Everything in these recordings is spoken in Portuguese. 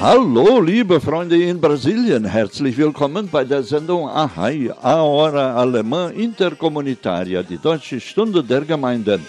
Hallo, liebe Freunde in Brasilien. Herzlich willkommen bei der Sendung Ahai, a Alemã Intercomunitaria, die Deutsche Stunde der Gemeinden.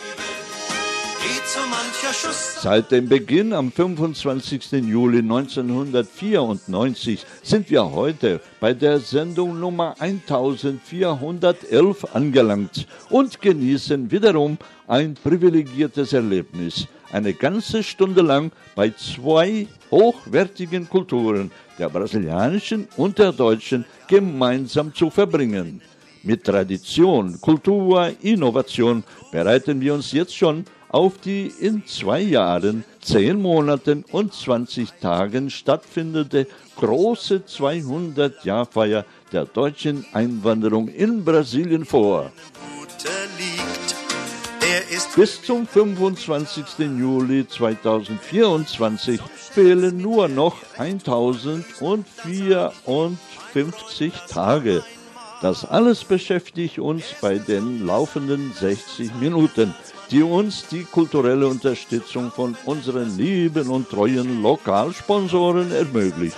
Seit dem Beginn am 25. Juli 1994 sind wir heute bei der Sendung Nummer 1411 angelangt und genießen wiederum ein privilegiertes Erlebnis. Eine ganze Stunde lang bei zwei hochwertigen Kulturen, der brasilianischen und der deutschen, gemeinsam zu verbringen. Mit Tradition, Kultur, Innovation bereiten wir uns jetzt schon auf die in zwei Jahren, zehn Monaten und 20 Tagen stattfindende große 200-Jahr-Feier der deutschen Einwanderung in Brasilien vor. Bis zum 25. Juli 2024 fehlen nur noch 1054 Tage. Das alles beschäftigt uns bei den laufenden 60 Minuten, die uns die kulturelle Unterstützung von unseren lieben und treuen Lokalsponsoren ermöglicht.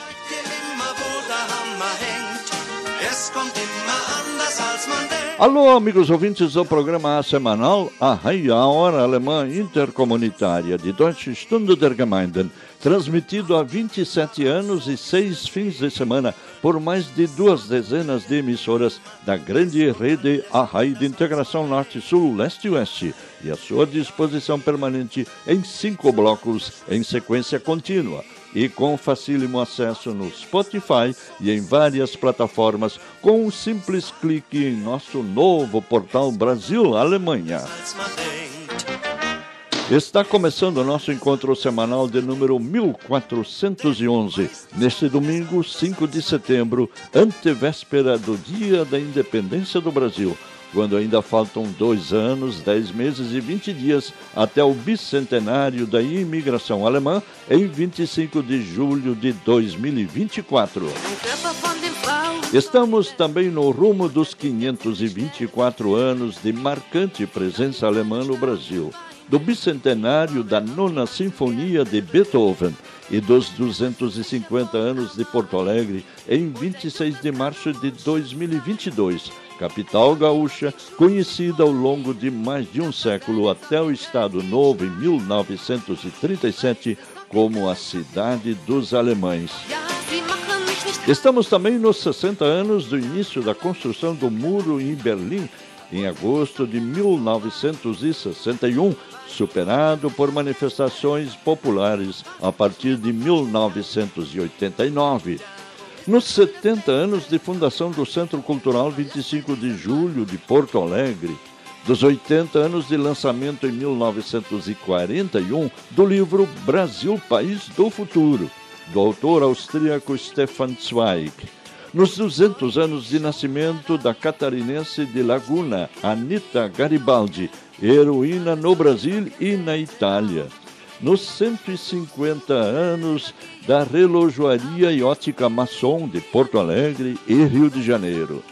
Alô, amigos ouvintes do programa semanal A Raia Hora Alemã Intercomunitária de Deutsche Stunde der Gemeinden, transmitido há 27 anos e seis fins de semana por mais de duas dezenas de emissoras da grande rede A Raia de Integração Norte-Sul, Leste e Oeste, e à sua disposição permanente em cinco blocos em sequência contínua e com facílimo acesso no Spotify e em várias plataformas com um simples clique em nosso novo portal man denkt. Está começando o nosso encontro semanal de número 1411, neste domingo, 5 de setembro, antevéspera do Dia da Independência do Brasil, quando ainda faltam dois anos, dez meses e 20 dias até o bicentenário da imigração alemã, em 25 de julho de 2024. Körper von dem Frau. Estamos também no rumo dos 524 anos de marcante presença alemã no Brasil, do bicentenário da Nona Sinfonia de Beethoven e dos 250 anos de Porto Alegre em 26 de março de 2022, capital gaúcha, conhecida ao longo de mais de um século até o Estado Novo em 1937 como a Cidade dos Alemães. Estamos também nos 60 anos do início da construção do muro em Berlim, em agosto de 1961, superado por manifestações populares a partir de 1989. Nos 70 anos de fundação do Centro Cultural 25 de Julho de Porto Alegre, dos 80 anos de lançamento em 1941 do livro Brasil, País do Futuro, do autor austríaco Stefan Zweig. Nos 200 anos de nascimento da catarinense de Laguna, Anita Garibaldi, heroína no Brasil e na Itália. Nos 150 anos da relojoaria e ótica maçom de Porto Alegre e Rio de Janeiro.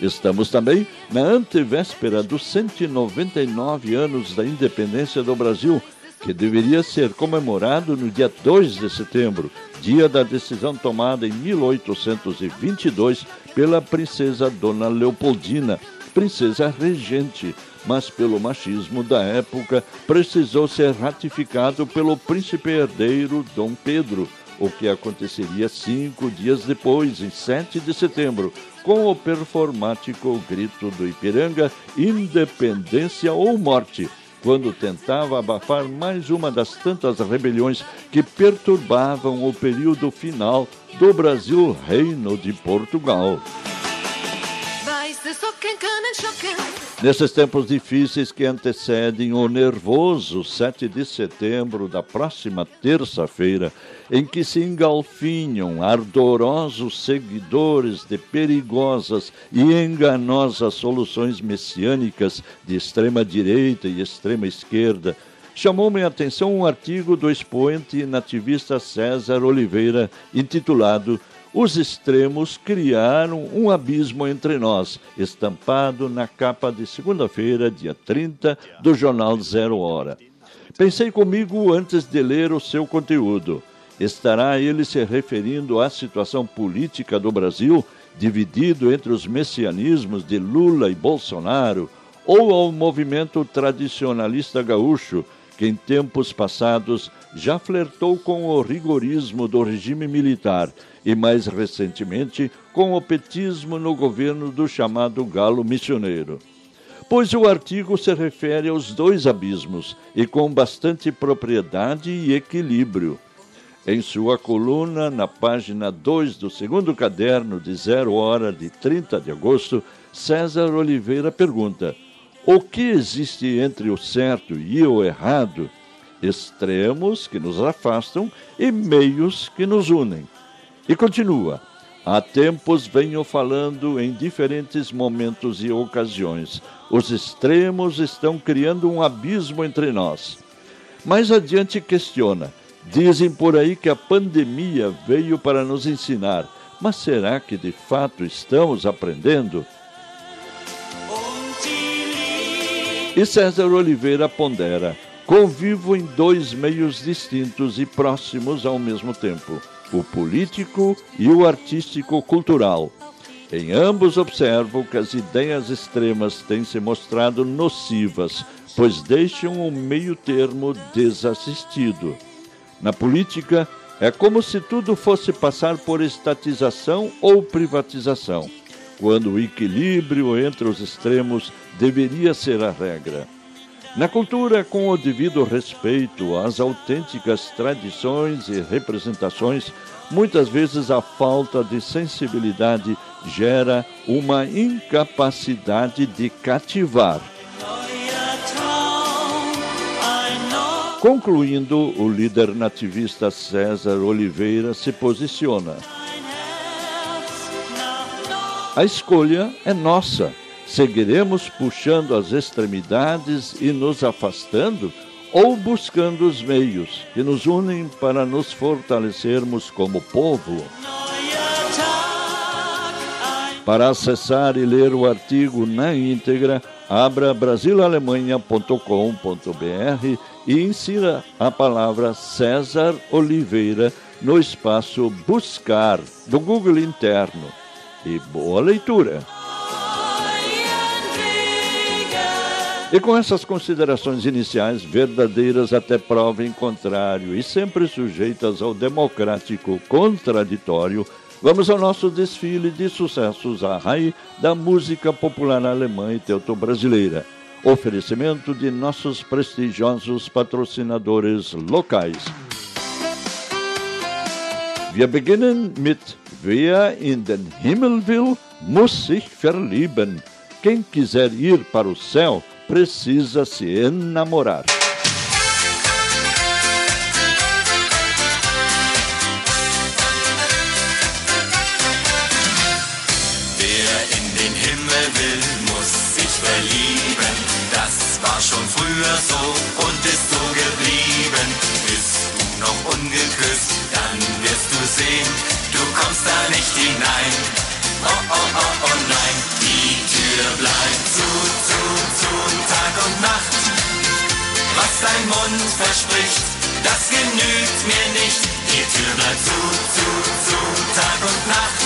Estamos também na antevéspera dos 199 anos da independência do Brasil, que deveria ser comemorado no dia 2 de setembro, dia da decisão tomada em 1822 pela princesa Dona Leopoldina, princesa regente, mas pelo machismo da época precisou ser ratificado pelo príncipe herdeiro Dom Pedro, o que aconteceria cinco dias depois, em 7 de setembro, com o performático grito do Ipiranga Independência ou Morte, quando tentava abafar mais uma das tantas rebeliões que perturbavam o período final do Brasil Reino de Portugal. weiß es Nesses tempos difíceis que antecedem o nervoso 7 de setembro da próxima terça-feira, em que se engalfinham ardorosos seguidores de perigosas e enganosas soluções messiânicas de extrema direita e extrema esquerda, chamou minha atenção um artigo do expoente nativista César Oliveira intitulado os extremos criaram um abismo entre nós, estampado na capa de segunda-feira, dia 30, do jornal Zero Hora. Pensei comigo antes de ler o seu conteúdo. Estará ele se referindo à situação política do Brasil, dividido entre os messianismos de Lula e Bolsonaro, ou ao movimento tradicionalista gaúcho, que em tempos passados já flertou com o rigorismo do regime militar e, mais recentemente, com o petismo no governo do chamado Galo Missioneiro. Pois o artigo se refere aos dois abismos e com bastante propriedade e equilíbrio. Em sua coluna, na página 2 do segundo caderno de Zero Hora de 30 de agosto, César Oliveira pergunta: o que existe entre o certo e o errado? Extremos que nos afastam e meios que nos unem. E continua: há tempos venho falando em diferentes momentos e ocasiões. Os extremos estão criando um abismo entre nós. Mais adiante questiona: dizem por aí que a pandemia veio para nos ensinar, mas será que de fato estamos aprendendo? E César Oliveira pondera: convivo em dois meios distintos e próximos ao mesmo tempo, o político e o artístico-cultural. Em ambos observo que as ideias extremas têm se mostrado nocivas, pois deixam o meio termo desassistido. Na política, é como se tudo fosse passar por estatização ou privatização quando o equilíbrio entre os extremos deveria ser a regra. Na cultura, com o devido respeito às autênticas tradições e representações, muitas vezes a falta de sensibilidade gera uma incapacidade de cativar. Concluindo, o líder nativista César Oliveira se posiciona. A escolha é nossa. Seguiremos puxando as extremidades e nos afastando, ou buscando os meios que nos unem para nos fortalecermos como povo? Para acessar e ler o artigo na íntegra, abra brasilalemanha.com.br e insira a palavra César Oliveira no espaço Buscar do Google interno e boa leitura. E com essas considerações iniciais, verdadeiras até prova em contrário e sempre sujeitas ao democrático contraditório, vamos ao nosso desfile de sucessos a raio da música popular alemã e teuto-brasileira. Oferecimento de nossos prestigiosos patrocinadores locais. Wir beginnen mit Wer in den Himmel will, muss sich verlieben. Quem quiser ir para o céu, precisa se enamorar. Verspricht, das genügt mir nicht. Die Tür bleibt zu, zu, zu, Tag und Nacht.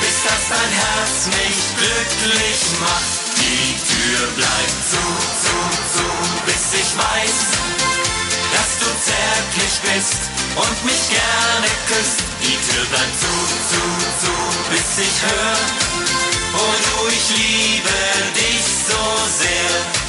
Bis das dein Herz mich glücklich macht. Die Tür bleibt zu, zu, zu, bis ich weiß, dass du zärtlich bist und mich gerne küsst. Die Tür bleibt zu, zu, zu, bis ich hör, oh du, ich liebe dich so sehr.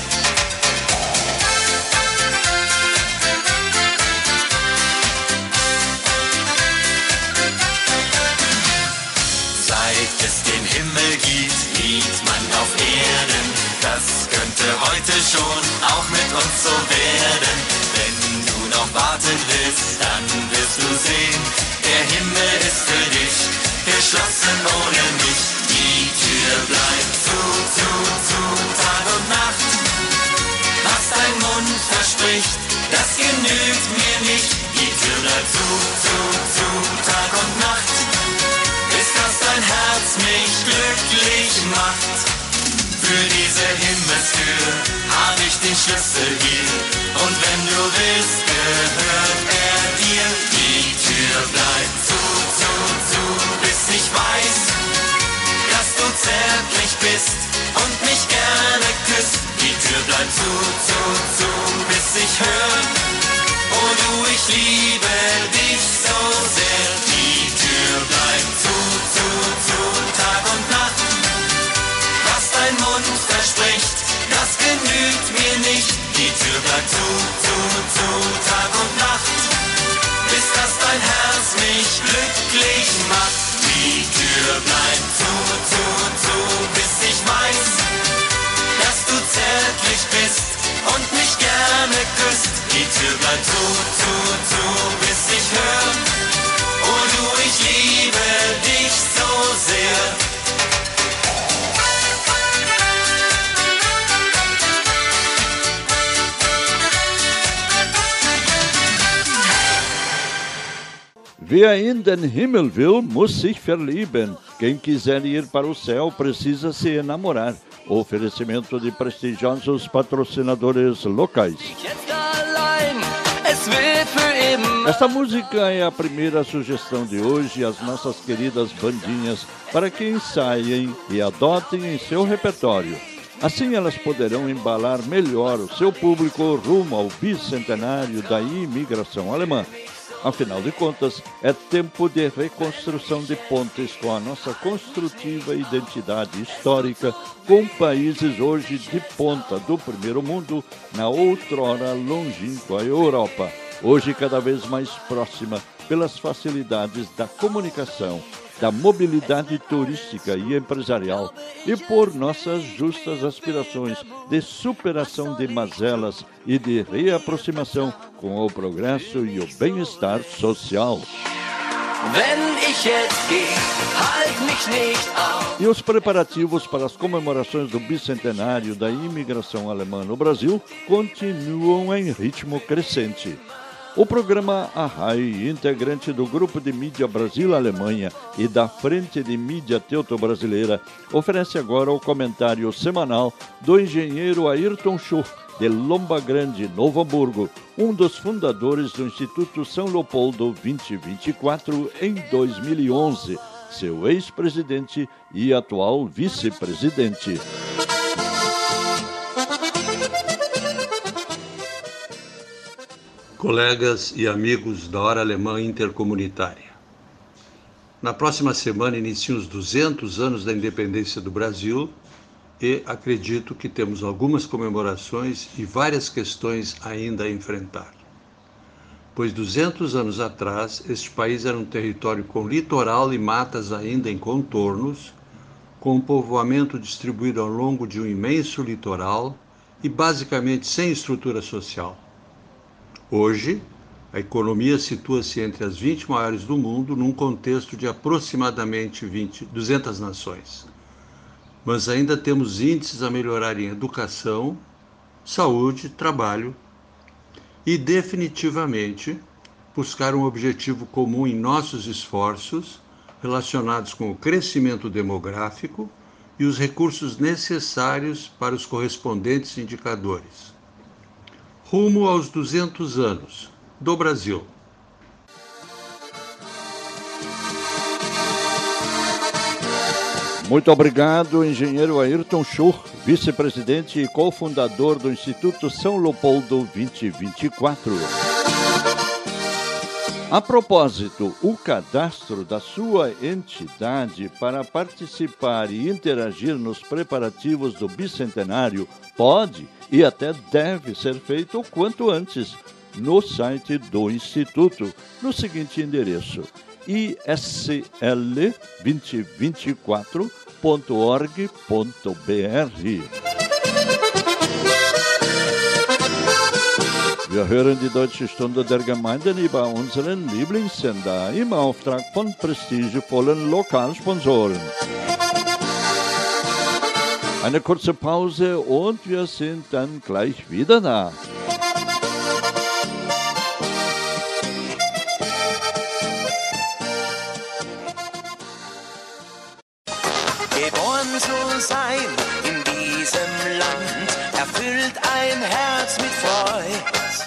Es den Himmel gibt, liegt man auf schon auch mit uns so werden. Wenn du noch warten willst, dann wirst du sehen, der Himmel ist für dich geschlossen ohne mich. Die Tür bleibt zu, zu, zu, Tag und Nacht. Was dein Mund verspricht, das genügt mir nicht. Die Tür bleibt zu, zu, zu, glücklich macht. Für diese Himmelstür hab ich den Schlüssel hier. Und wenn du willst, gehört er Wer in den Himmel will, muss sich verlieben. Quem quiser ir para o céu precisa se enamorar. Oferecimento de prestigiosos patrocinadores locais. Esta música é a primeira sugestão de hoje às nossas queridas bandinhas para que ensaiem e adotem em seu repertório. Assim elas poderão embalar melhor o seu público rumo ao bicentenário da imigração alemã. Afinal de contas, é tempo de reconstrução de pontes com a nossa construtiva identidade histórica com países hoje de ponta do primeiro mundo na outrora longínqua Europa, hoje cada vez mais próxima pelas facilidades da comunicação, da mobilidade turística e empresarial e por nossas justas aspirações de superação de mazelas e de reaproximação com o progresso e o bem-estar social. E os preparativos para as comemorações do bicentenário da imigração alemã no Brasil continuam em ritmo crescente. O programa Arrai, integrante do Grupo de Mídia Brasil-Alemanha e da Frente de Mídia Teuto-Brasileira, oferece agora o comentário semanal do engenheiro Ayrton Schuch, de Lomba Grande, Novo Hamburgo, um dos fundadores do Instituto São Leopoldo 2024 em 2011, seu ex-presidente e atual vice-presidente. Colegas e amigos da Hora Alemã Intercomunitária. Na próxima semana iniciam os 200 anos da independência do Brasil e acredito que temos algumas comemorações e várias questões ainda a enfrentar. Pois 200 anos atrás, este país era um território com litoral e matas ainda em contornos, com um povoamento distribuído ao longo de um imenso litoral e basicamente sem estrutura social. Hoje, a economia situa-se entre as 20 maiores do mundo num contexto de aproximadamente 20, 200 nações. Mas ainda temos índices a melhorar em educação, saúde, trabalho e, definitivamente, buscar um objetivo comum em nossos esforços relacionados com o crescimento demográfico e os recursos necessários para os correspondentes indicadores rumo aos 200 anos do Brasil. Muito obrigado, engenheiro Ayrton Schur, vice-presidente e cofundador do Instituto São Leopoldo 2024. A propósito, o cadastro da sua entidade para participar e interagir nos preparativos do bicentenário pode e até deve ser feito o quanto antes no site do Instituto, no seguinte endereço: isl2024.org.br. Wir hören die Deutsche Stunde der Gemeinden über unseren Lieblingssender im Auftrag von prestigevollen Lokalsponsoren. Eine kurze Pause und wir sind dann gleich wieder da.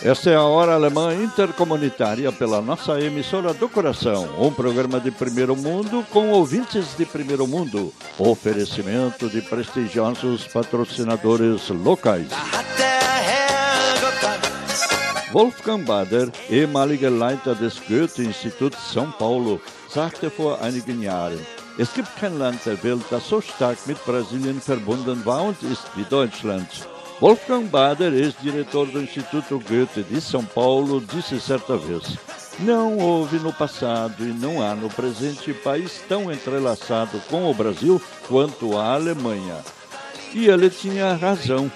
Esta é a Hora Alemã Intercomunitária pela nossa emissora do coração, um programa de primeiro mundo com ouvintes de primeiro mundo. Oferecimento de prestigiosos patrocinadores locais. Wolfgang Bader, ehemaliger Leiter des Goethe-Instituts São Paulo, sagte vor einigen Jahren, es gibt kein Land der Welt, das so stark mit Brasilien verbunden war und ist wie Deutschland. Wolfgang Bader, ex-diretor do Instituto Goethe de São Paulo, disse certa vez: Não houve no passado e não há no presente país tão entrelaçado com o Brasil quanto a Alemanha. E ele tinha razão.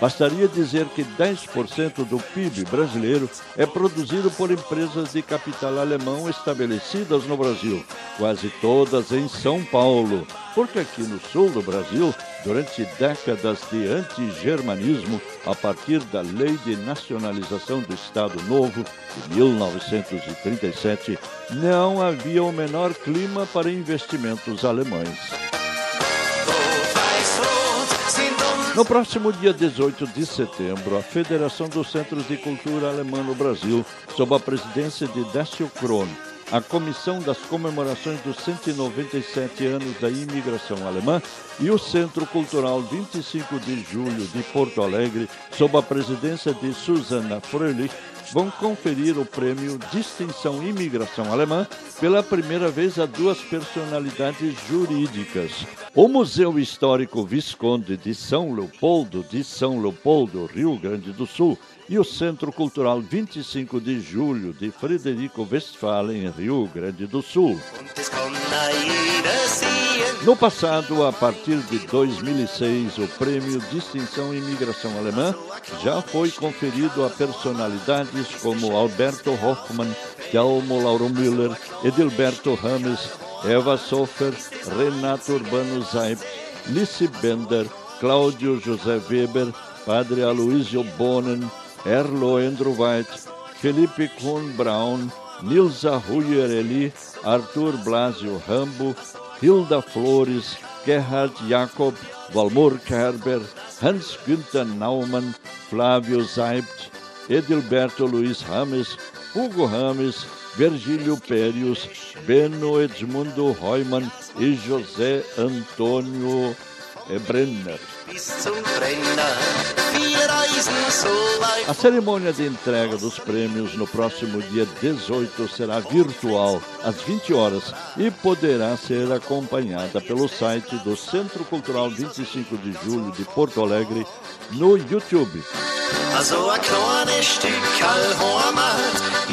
Bastaria dizer que 10% do PIB brasileiro é produzido por empresas de capital alemão estabelecidas no Brasil, quase todas em São Paulo, porque aqui no sul do Brasil, durante décadas de antigermanismo, a partir da Lei de Nacionalização do Estado Novo, de 1937, não havia o menor clima para investimentos alemães. No próximo dia 18 de setembro, a Federação dos Centros de Cultura Alemã no Brasil, sob a presidência de Décio Krohn, a Comissão das Comemorações dos 197 anos da imigração alemã e o Centro Cultural 25 de Julho de Porto Alegre, sob a presidência de Susanna Fröhlich, vão conferir o prêmio Distinção Imigração Alemã pela primeira vez a duas personalidades jurídicas. O Museu Histórico Visconde de São Leopoldo, de São Leopoldo, Rio Grande do Sul, e o Centro Cultural 25 de Julho de Frederico Westphalen, Rio Grande do Sul. No passado, a partir de 2006, o prêmio Distinção Imigração Alemã já foi conferido a personalidades como Alberto Hoffmann, Telmo Lauro Müller, Edilberto Rames, Eva Sofer, Renato Urbano Zaibt, Lissi Bender, Cláudio José Weber, Padre Aloysio Bonen, Erlo Endroweit, Felipe Kuhn Braun, Nilza Ruyer-Eli, Arthur Blasio Rambo, Hilda Flores, Gerhard Jakob, Valmor Kerber, Hans-Günther Naumann, Flávio Seibt, Edilberto Luiz Rames, Hugo Rames, Virgílio Périos, Beno Edmundo Reumann e José Antônio Brenner. A cerimônia de entrega dos prêmios no próximo dia 18 será virtual, às 20 horas, e poderá ser acompanhada pelo site do Centro Cultural 25 de Julho de Porto Alegre no YouTube.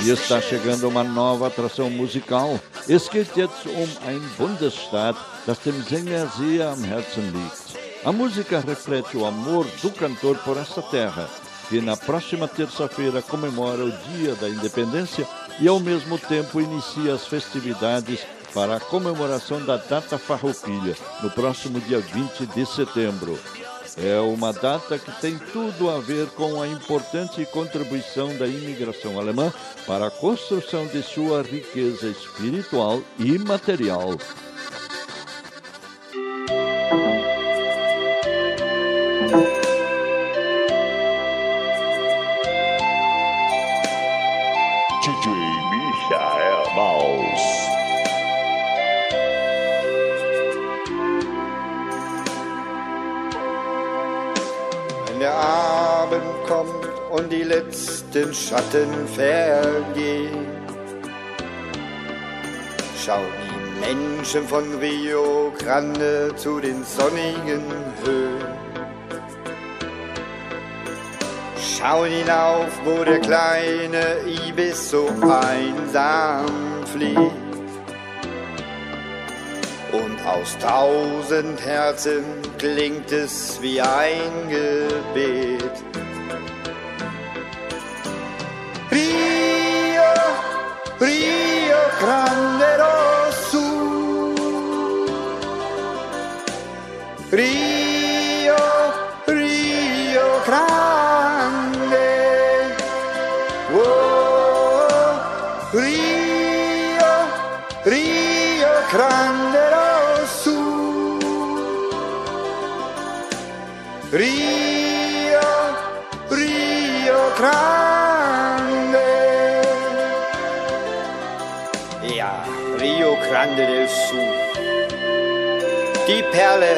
E está chegando uma nova atração musical. Es geht jetzt um ein Bundesstaat, das dem Sänger sehr am Herzen liegt. A música reflete o amor do cantor por essa terra, que na próxima terça-feira comemora o Dia da Independência e, ao mesmo tempo, inicia as festividades para a comemoração da data farroupilha, no próximo dia 20 de setembro. É uma data que tem tudo a ver com a importante contribuição da imigração alemã para a construção de sua riqueza espiritual e material. Kommt und die letzten Schatten vergehen, schauen die Menschen von Rio Grande zu den sonnigen Höhen. Schauen hinauf, wo der kleine Ibis so einsam fliegt. Und aus tausend Herzen klingt es wie ein Gebet. Die Perle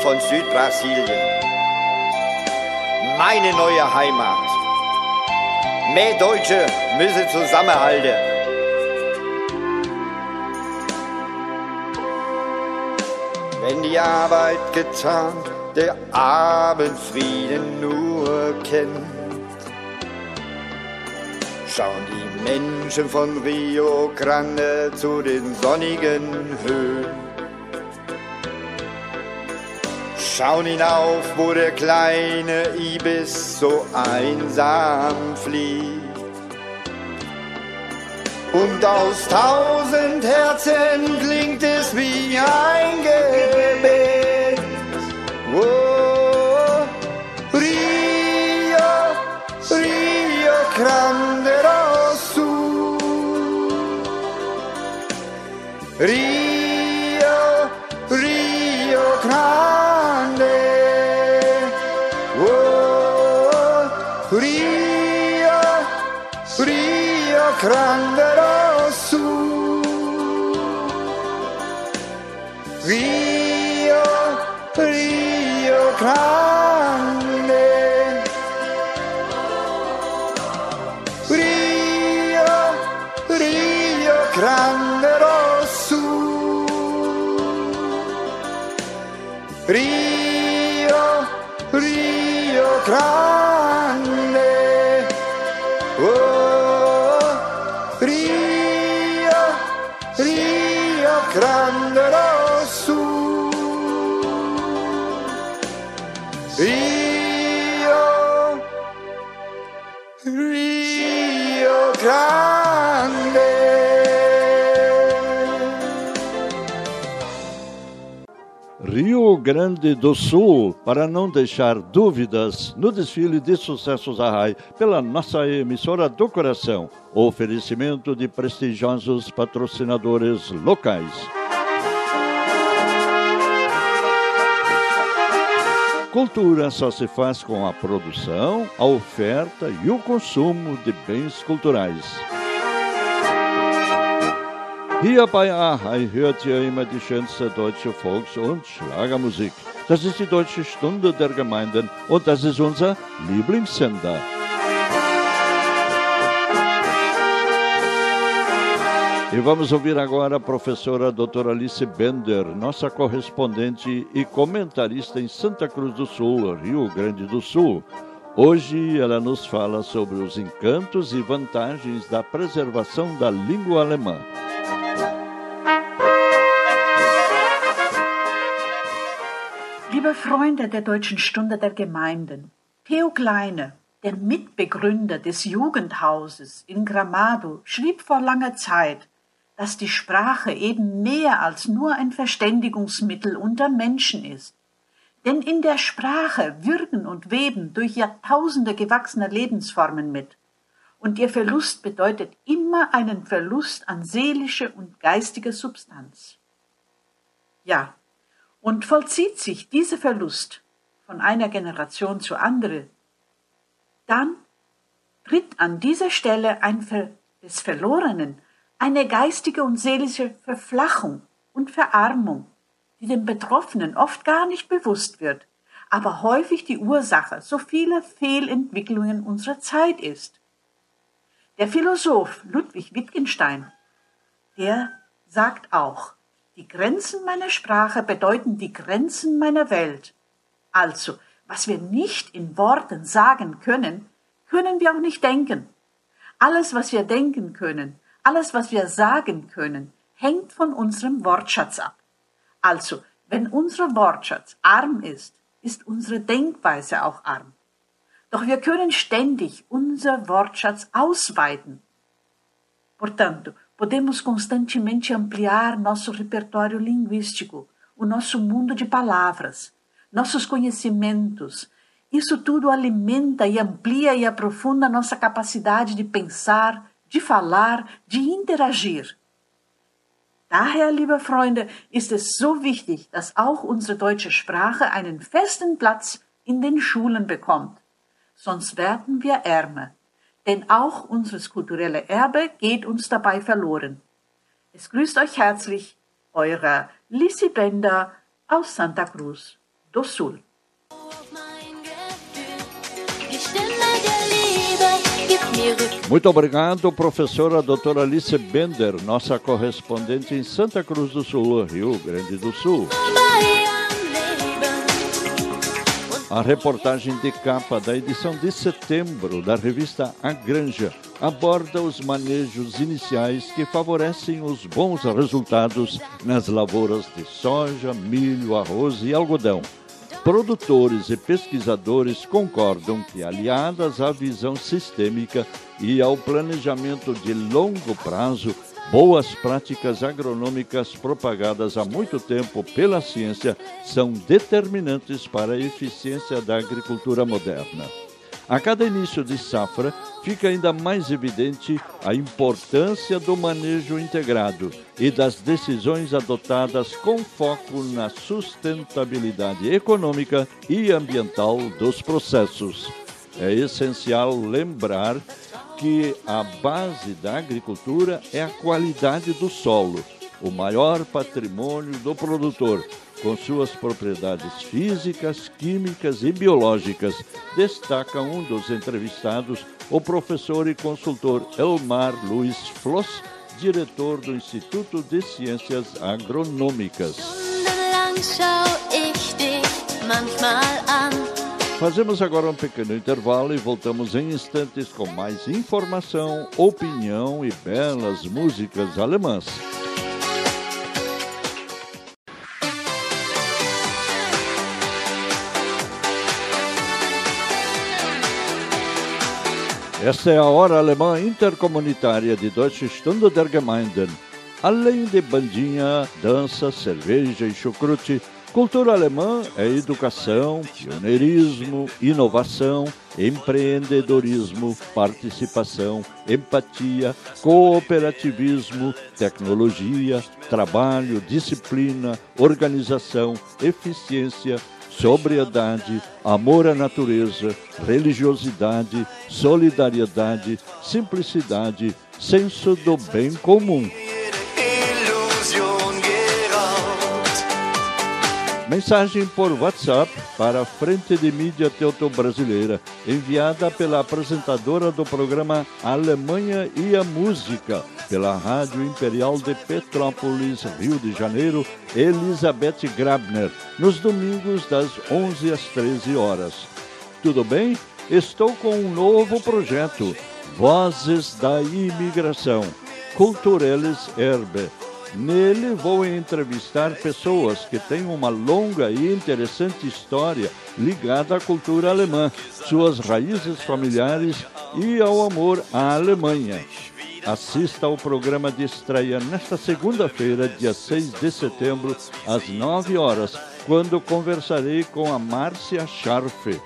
von Südbrasilien. Meine neue Heimat. Mehr Deutsche müssen zusammenhalten. Wenn die Arbeit getan, der Abendfrieden nur kennt. Schauen die Menschen von Rio Grande zu den sonnigen Höhen. Schauen hinauf, wo der kleine Ibis so einsam fliegt. Und aus tausend Herzen klingt es wie ein Gebet. Oh, Rio, Rio Grande do Sul. Rio, Rio Grande do Sul, para não deixar dúvidas no desfile de sucessos da RAI pela nossa emissora do coração. Oferecimento de prestigiosos patrocinadores locais. Cultura só se faz com a produção, a oferta e o consumo de bens culturais. Hier bei Ahai hört ihr immer die schönste deutsche Volks- und Schlagermusik. Das ist die Deutsche Stunde der Gemeinden und das ist unser Lieblingssender. E vamos ouvir agora a professora doutora Alice Bender, nossa correspondente e comentarista em Santa Cruz do Sul, Rio Grande do Sul. Hoje ela nos fala sobre os encantos e vantagens da preservação da língua alemã. Liebe Freunde der Deutschen Stunde der Gemeinden, Theo Kleine, der Mitbegründer des Jugendhauses in Gramado, schrieb vor langer Zeit, dass die Sprache eben mehr als nur ein Verständigungsmittel unter Menschen ist. Denn in der Sprache wirken und weben durch Jahrtausende gewachsener Lebensformen mit. Und ihr Verlust bedeutet immer einen Verlust an seelische und geistige Substanz. Ja, und vollzieht sich dieser Verlust von einer Generation zur andere, dann tritt an dieser Stelle ein Ver des Verlorenen eine geistige und seelische Verflachung und Verarmung, die dem Betroffenen oft gar nicht bewusst wird, aber häufig die Ursache so vieler Fehlentwicklungen unserer Zeit ist. Der Philosoph Ludwig Wittgenstein, der sagt auch, die Grenzen meiner Sprache bedeuten die Grenzen meiner Welt. Also, was wir nicht in Worten sagen können, können wir auch nicht denken. Alles, was wir denken können, alles, was wir sagen können, hängt von unserem Wortschatz ab. Also, wenn unser Wortschatz arm ist, ist unsere Denkweise auch arm. Doch wir können ständig unser Wortschatz ausweiten. Portanto, Podemos constantemente ampliar nosso repertório linguístico, o nosso mundo de palavras, nossos conhecimentos. Isso tudo alimenta e amplia e aprofunda nossa capacidade de pensar, de falar, de interagir. Daher, liebe Freunde, ist es so wichtig, dass auch unsere deutsche Sprache einen festen Platz in den Schulen bekommt. Sonst werden wir ärmer. Denn auch unseres kulturelle Erbe geht uns dabei verloren. Es grüßt euch herzlich eure Lissy Bender aus Santa Cruz do Sul. Muito obrigado, professora doutora Alice Bender, nossa correspondente em Santa Cruz do Sul, Rio Grande do Sul. A reportagem de capa da edição de setembro da revista A Granja aborda os manejos iniciais que favorecem os bons resultados nas lavouras de soja, milho, arroz e algodão. Produtores e pesquisadores concordam que, aliadas à visão sistêmica e ao planejamento de longo prazo, Boas práticas agronômicas propagadas há muito tempo pela ciência são determinantes para a eficiência da agricultura moderna. A cada início de safra, fica ainda mais evidente a importância do manejo integrado e das decisões adotadas com foco na sustentabilidade econômica e ambiental dos processos. É essencial lembrar que a base da agricultura é a qualidade do solo, o maior patrimônio do produtor, com suas propriedades físicas, químicas e biológicas, destaca um dos entrevistados, o professor e consultor Elmar Luiz Floss, diretor do Instituto de Ciências Agronômicas. Fazemos agora um pequeno intervalo e voltamos em instantes com mais informação, opinião e belas músicas alemãs. Esta é a Hora Alemã Intercomunitária de Deutsche Stunde der Gemeinden. Além de bandinha, dança, cerveja e chucrute, Cultura alemã é educação, pioneirismo, inovação, empreendedorismo, participação, empatia, cooperativismo, tecnologia, trabalho, disciplina, organização, eficiência, sobriedade, amor à natureza, religiosidade, solidariedade, simplicidade, senso do bem comum. Mensagem por WhatsApp para a Frente de Mídia Teuton Brasileira, enviada pela apresentadora do programa Alemanha e a Música, pela Rádio Imperial de Petrópolis, Rio de Janeiro, Elizabeth Grabner, nos domingos das 11 às 13 horas. Tudo bem? Estou com um novo projeto, Vozes da Imigração, Cultureles Erbe Nele vou entrevistar pessoas que têm uma longa e interessante história ligada à cultura alemã, suas raízes familiares e ao amor à Alemanha. Assista ao programa de estreia nesta segunda-feira, dia 6 de setembro, às 9 horas, quando conversarei com a Márcia Scharfe.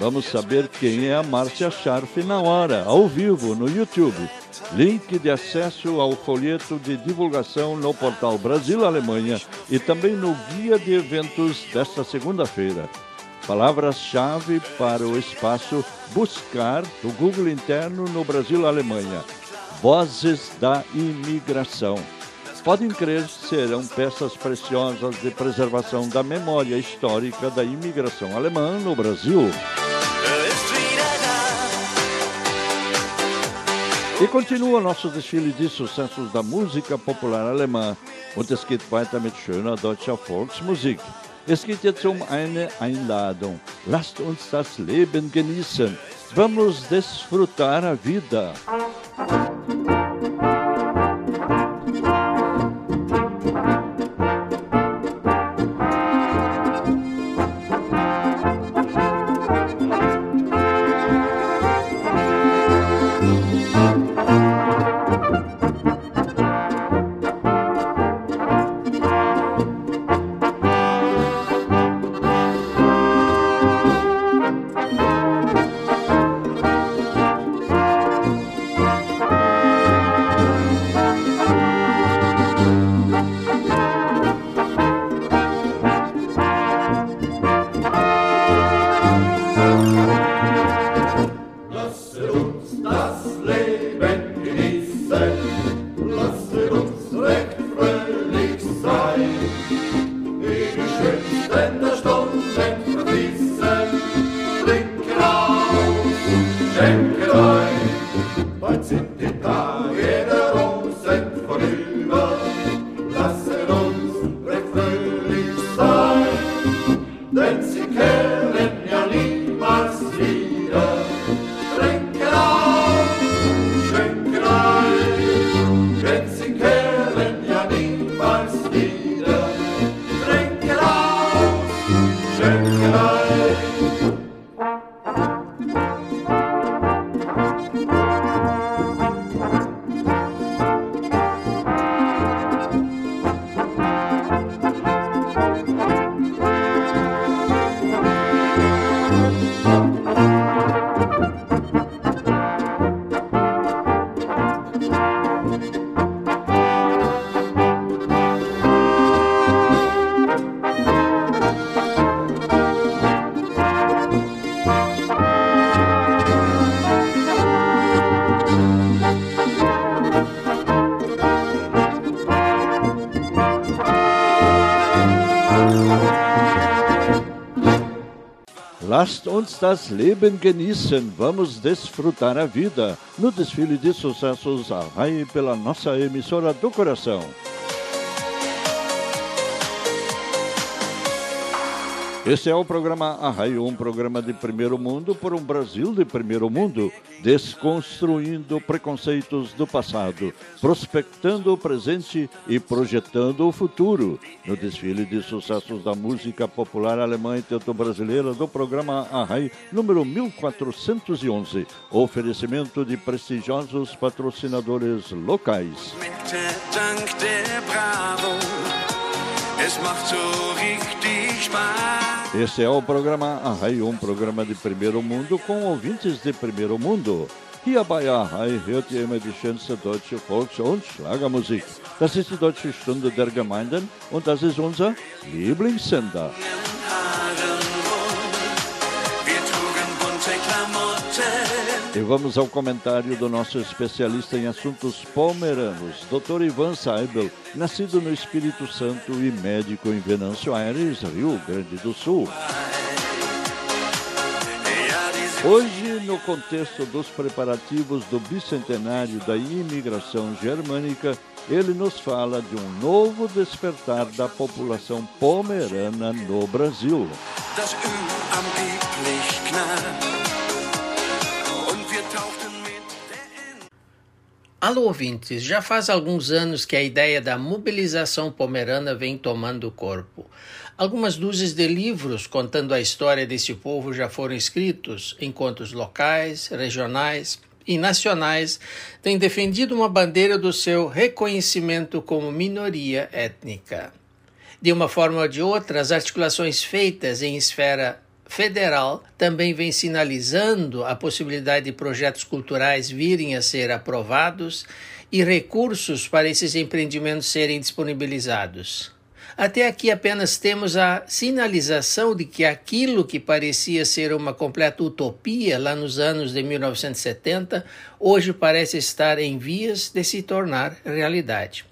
Vamos saber quem é a Márcia Scharfe na hora, ao vivo, no YouTube. Link de acesso ao folheto de divulgação no portal Brasil Alemanha e também no guia de eventos desta segunda-feira. Palavras-chave para o espaço Buscar do Google interno no Brasil Alemanha. Vozes da imigração. Podem crer, serão peças preciosas de preservação da memória histórica da imigração alemã no Brasil. E continua nosso desfile de sucessos da música popular alemã. Und es geht weiter mit schöner deutscher Volksmusik. Es geht jetzt um eine Einladung. Lasst uns das Leben genießen. Vamos desfrutar a vida. Lasst uns das Leben genießen, vamos desfrutar a vida no desfile de sucessos Arrai pela nossa emissora do coração. Esse é o programa Arraio, um programa de primeiro mundo por um Brasil de primeiro mundo, desconstruindo preconceitos do passado, prospectando o presente e projetando o futuro. No desfile de sucessos da música popular alemã e teuto-brasileira do programa Arrai, número 1411. Oferecimento de prestigiosos patrocinadores locais. Mit der Dank der Bravo, es macht so richtig Spaß. Esse é o programa Arrai, um programa de primeiro mundo com ouvintes de primeiro mundo. Hier bei Arrai hört ihr immer die schönste deutsche Volks- und Schlagermusik. Das ist die Deutsche Stunde der Gemeinden und das ist unser Lieblingssender. Wir trugen bunte Klamotten. E vamos ao comentário do nosso especialista em assuntos pomeranos, Dr. Ivan Seibel, nascido no Espírito Santo e médico em Venâncio Aires, Rio Grande do Sul. Hoje, no contexto dos preparativos do bicentenário da imigração germânica, ele nos fala de um novo despertar da população pomerana no Brasil. Alô, ouvintes! Já faz alguns anos que a ideia da mobilização pomerana vem tomando corpo. Algumas dúzias de livros contando a história desse povo já foram escritos, enquanto locais, regionais e nacionais têm defendido uma bandeira do seu reconhecimento como minoria étnica. De uma forma ou de outra, as articulações feitas em esfera federal também vem sinalizando a possibilidade de projetos culturais virem a ser aprovados e recursos para esses empreendimentos serem disponibilizados. Até aqui apenas temos a sinalização de que aquilo que parecia ser uma completa utopia lá nos anos de 1970, hoje parece estar em vias de se tornar realidade.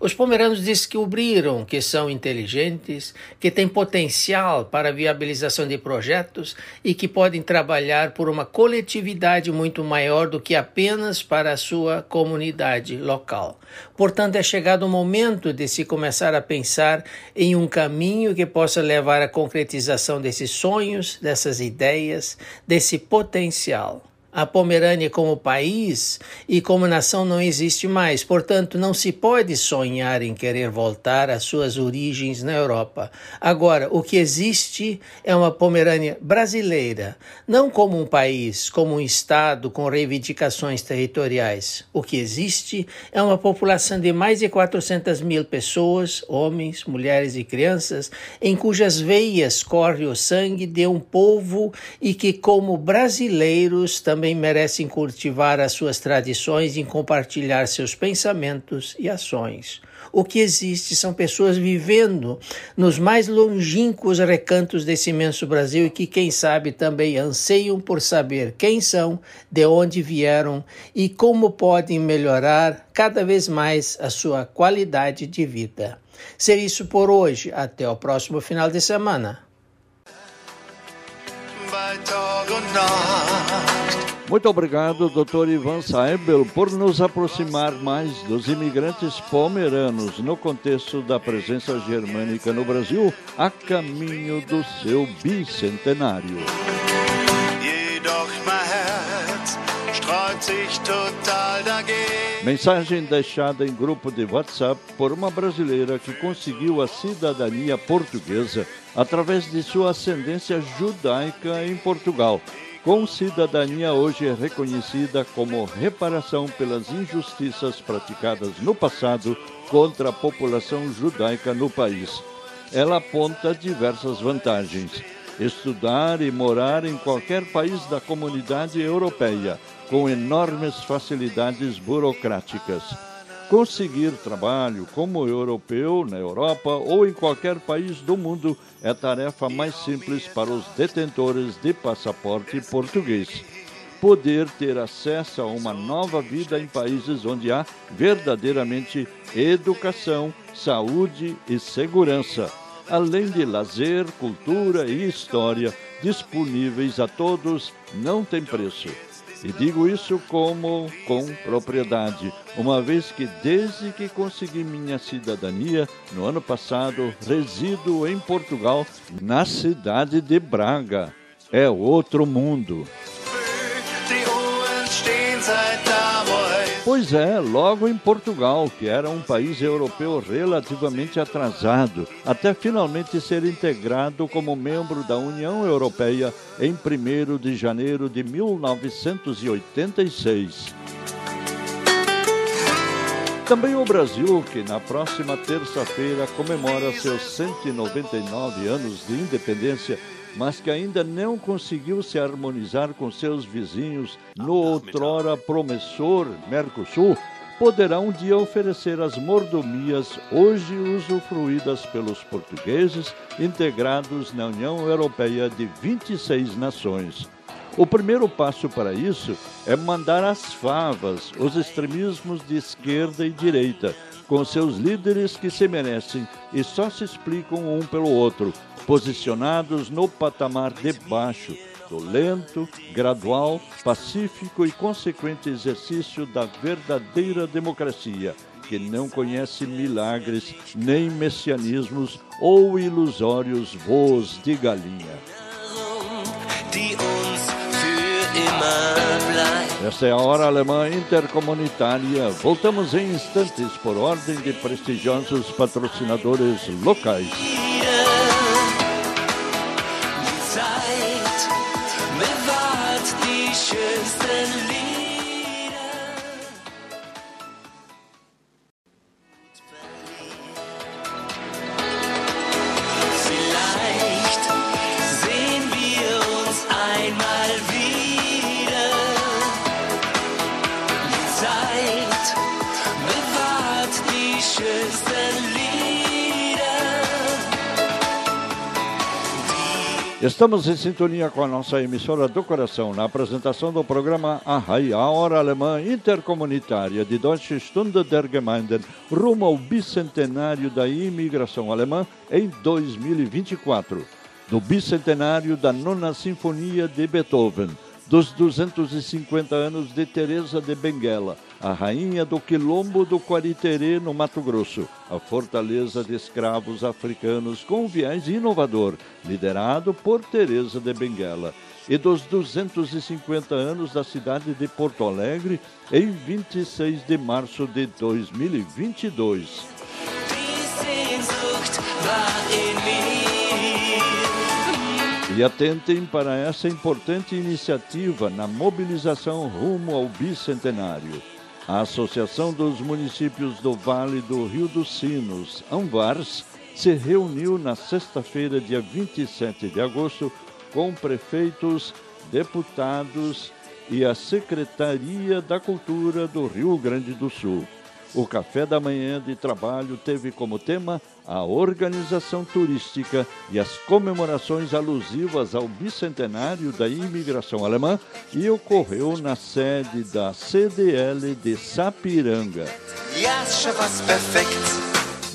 Os pomeranos descobriram que são inteligentes, que têm potencial para viabilização de projetos e que podem trabalhar por uma coletividade muito maior do que apenas para a sua comunidade local. Portanto, é chegado o momento de se começar a pensar em um caminho que possa levar à concretização desses sonhos, dessas ideias, desse potencial. A Pomerânia, como país e como nação, não existe mais. Portanto, não se pode sonhar em querer voltar às suas origens na Europa. Agora, o que existe é uma Pomerânia brasileira, não como um país, como um Estado com reivindicações territoriais. O que existe é uma população de mais de 400 mil pessoas, homens, mulheres e crianças, em cujas veias corre o sangue de um povo e que, como brasileiros, também merecem cultivar as suas tradições e compartilhar seus pensamentos e ações. O que existe são pessoas vivendo nos mais longínquos recantos desse imenso Brasil e que, quem sabe, também anseiam por saber quem são, de onde vieram e como podem melhorar cada vez mais a sua qualidade de vida. Ser isso por hoje. Até o próximo final de semana. Muito obrigado, Dr. Ivan Saibel, por nos aproximar mais dos imigrantes pomeranos no contexto da presença germânica no Brasil, a caminho do seu bicentenário. Sträubt sich total dagegen. Mensagem deixada em grupo de WhatsApp por uma brasileira que conseguiu a cidadania portuguesa através de sua ascendência judaica em Portugal. Com cidadania hoje reconhecida como reparação pelas injustiças praticadas no passado contra a população judaica no país. Ela aponta diversas vantagens. Estudar e morar em qualquer país da comunidade europeia, com enormes facilidades burocráticas. Conseguir trabalho como europeu na Europa ou em qualquer país do mundo é tarefa mais simples para os detentores de passaporte português. Poder ter acesso a uma nova vida em países onde há verdadeiramente educação, saúde e segurança, além de lazer, cultura e história disponíveis a todos, não tem preço. E digo isso como com propriedade, uma vez que desde que consegui minha cidadania, no ano passado, resido em Portugal, na cidade de Braga. É outro mundo. Die. Pois é, logo em Portugal, que era um país europeu relativamente atrasado, até finalmente ser integrado como membro da União Europeia em 1 de janeiro de 1986. Também o Brasil, que na próxima terça-feira comemora seus 199 anos de independência, mas que ainda não conseguiu se harmonizar com seus vizinhos no outrora promissor Mercosul, poderá um dia oferecer as mordomias hoje usufruídas pelos portugueses integrados na União Europeia de 26 nações. O primeiro passo para isso é mandar as favas os extremismos de esquerda e direita, com seus líderes que se merecem e só se explicam um pelo outro, posicionados no patamar de baixo do lento, gradual, pacífico e consequente exercício da verdadeira democracia, que não conhece milagres, nem messianismos ou ilusórios voos de galinha. Essa é a Hora Alemã Intercomunitária. Voltamos em instantes por ordem de prestigiosos patrocinadores locais. Estamos em sintonia com a nossa emissora do coração na apresentação do programa Arrai, a Hora Alemã Intercomunitária de Deutsche Stunde der Gemeinden, rumo ao bicentenário da imigração alemã em 2024, do bicentenário da Nona Sinfonia de Beethoven, dos 250 anos de Teresa de Benguela, a rainha do Quilombo do Quariterê, no Mato Grosso, a fortaleza de escravos africanos com viés inovador, liderado por Teresa de Benguela, e dos 250 anos da cidade de Porto Alegre, em 26 de março de 2022. Die E atentem para essa importante iniciativa na mobilização rumo ao bicentenário. A Associação dos Municípios do Vale do Rio dos Sinos, ANVARS, se reuniu na sexta-feira, dia 27 de agosto, com prefeitos, deputados e a Secretaria da Cultura do Rio Grande do Sul. O café da manhã de trabalho teve como tema a organização turística e as comemorações alusivas ao bicentenário da imigração alemã e ocorreu na sede da CDL de Sapiranga.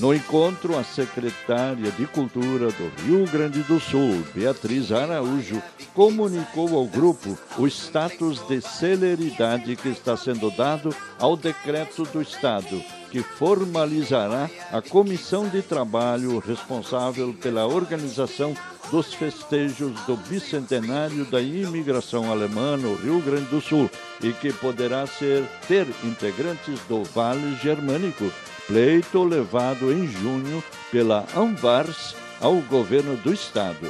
No encontro, a secretária de Cultura do Rio Grande do Sul, Beatriz Araújo, comunicou ao grupo o status de celeridade que está sendo dado ao decreto do Estado, que formalizará a comissão de trabalho responsável pela organização dos festejos do bicentenário da imigração alemã no Rio Grande do Sul e que poderá ser ter integrantes do Vale Germânico, pleito levado em junho pela Anvars ao governo do estado.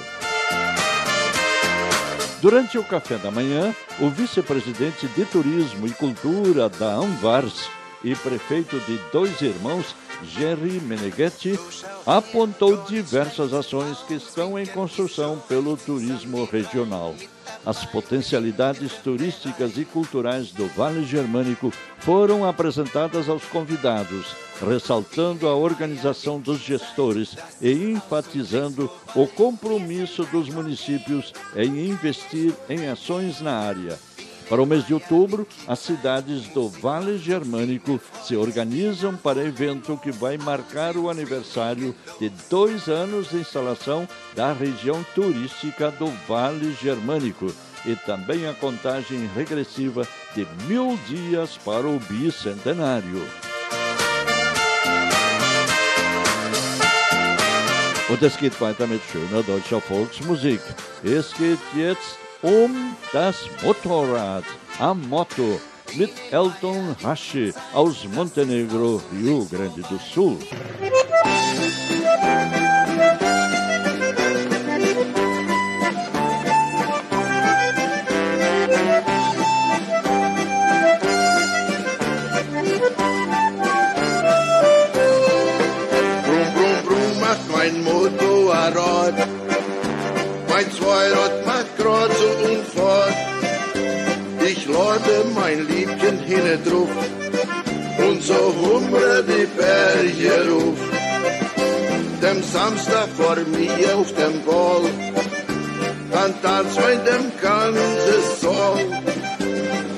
Durante o café da manhã, o vice-presidente de Turismo e Cultura da Anvars e prefeito de Dois Irmãos, Jerry Meneghetti, apontou diversas ações que estão em construção pelo turismo regional. As potencialidades turísticas e culturais do Vale Germânico foram apresentadas aos convidados, ressaltando a organização dos gestores e enfatizando o compromisso dos municípios em investir em ações na área. Para o mês de outubro, as cidades do Vale Germânico se organizam para evento que vai marcar o aniversário de dois anos de instalação da região turística do Vale Germânico e também a contagem regressiva de mil dias para o bicentenário. Und es geht weiter mit schöner deutscher Volksmusik. Es geht jetzt um das Motorrad am Motto mit Elton Hashi aus Montenegro, Rio Grande do Sul. Brumm, Drauf und so humre die Berge ruf. Dem Samstag vor mir auf dem Ball, dann tanzt mein dem ganze Soll.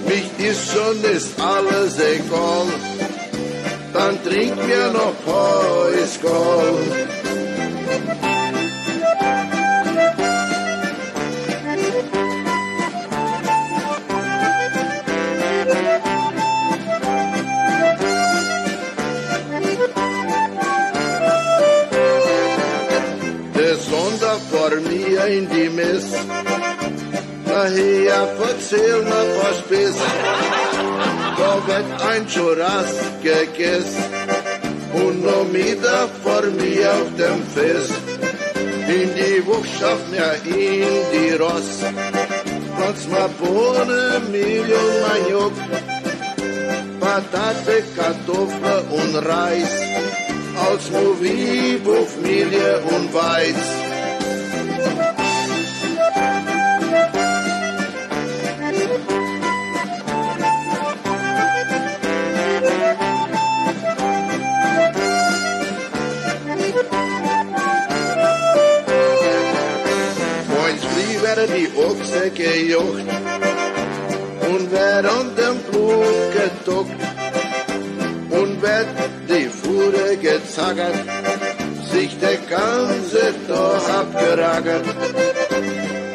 Mich ist schon ist alles egal dann trink mir noch Heuskol. In die Mess, daher verzähl mir was Biss. Da wird ein Churras gegessen und noch Mittag vor mir auf dem Fest. In die Wuchschaft mir in die Ross, trotz mal Bohnen, Mehl und Patate, Kartoffel und Reis, als Movie, Buchmelie und Weiz. Die Ochse gejocht und wer an dem Blut gedockt und wird die Fuhre gezaggert, sich der ganze Tag abgeragert.